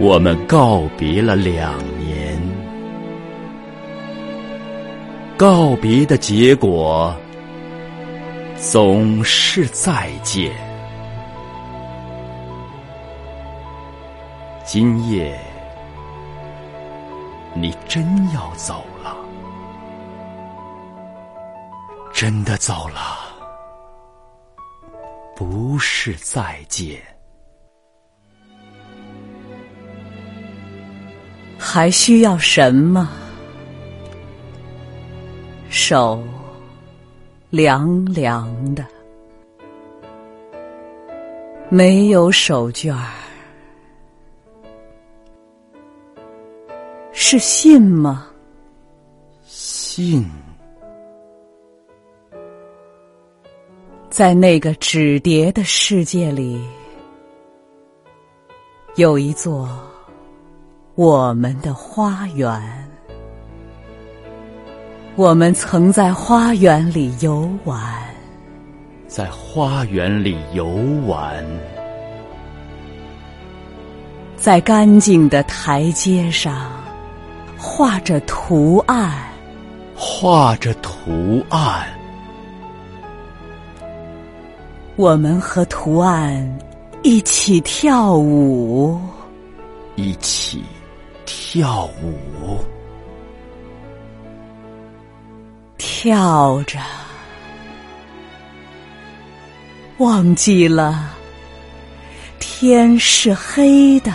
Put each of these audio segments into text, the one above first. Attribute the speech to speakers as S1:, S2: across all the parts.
S1: 我们告别了两年，告别的结果总是再见。今夜，你真要走了，真的走了，不是再见。
S2: 还需要什么？手凉凉的，没有手绢儿，是信吗？
S1: 信
S2: 在那个纸叠的世界里，有一座。我们的花园，我们曾在花园里游玩，
S1: 在花园里游玩，
S2: 在干净的台阶上画着图案，
S1: 画着图案，
S2: 我们和图案一起跳舞，
S1: 一起。跳舞，
S2: 跳着，忘记了天是黑的，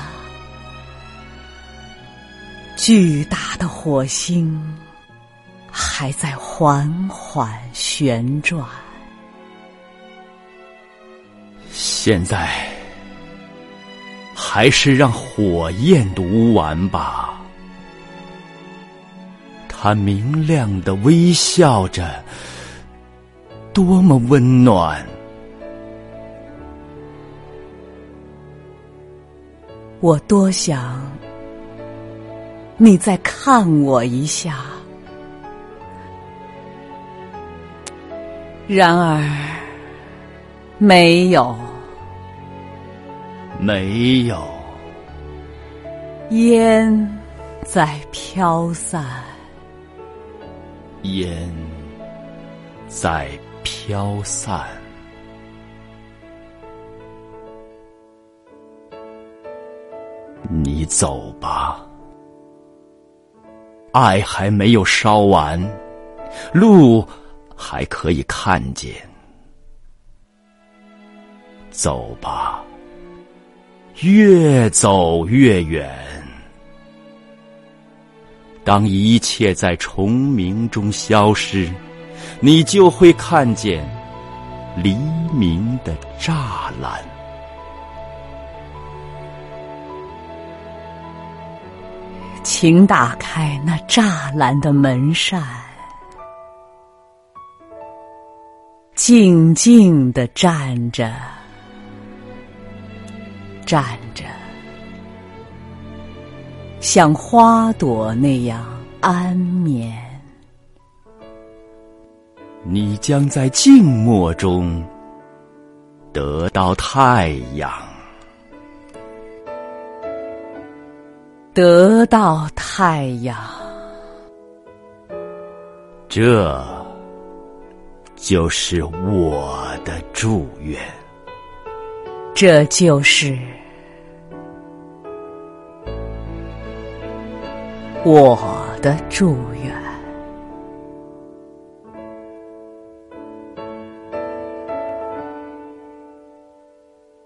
S2: 巨大的火星还在缓缓旋转。
S1: 现在。还是让火焰读完吧。它明亮的微笑着，多么温暖！
S2: 我多想你再看我一下，然而没有。
S1: 没有
S2: 烟在飘散，
S1: 烟在飘散。你走吧，爱还没有烧完，路还可以看见。走吧。越走越远，当一切在虫鸣中消失，你就会看见黎明的栅栏。
S2: 请打开那栅栏的门扇，静静的站着。站着，像花朵那样安眠。
S1: 你将在静默中得到太阳，
S2: 得到太阳。
S1: 这就是我的祝愿。
S2: 这就是。我的祝愿。